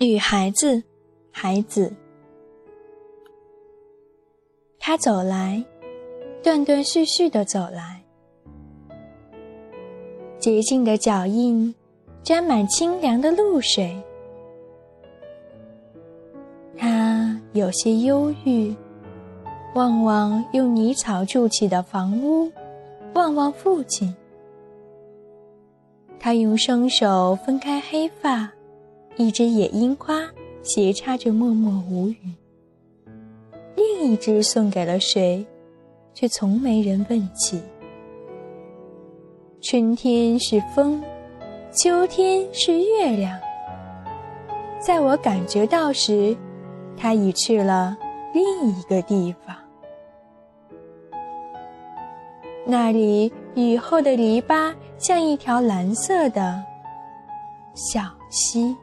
女孩子，孩子，他走来，断断续续的走来，洁净的脚印沾满清凉的露水。他有些忧郁，望望用泥草筑起的房屋，望望父亲。他用双手分开黑发。一只野樱花斜插着，默默无语。另一只送给了谁，却从没人问起。春天是风，秋天是月亮。在我感觉到时，它已去了另一个地方。那里雨后的篱笆像一条蓝色的小溪。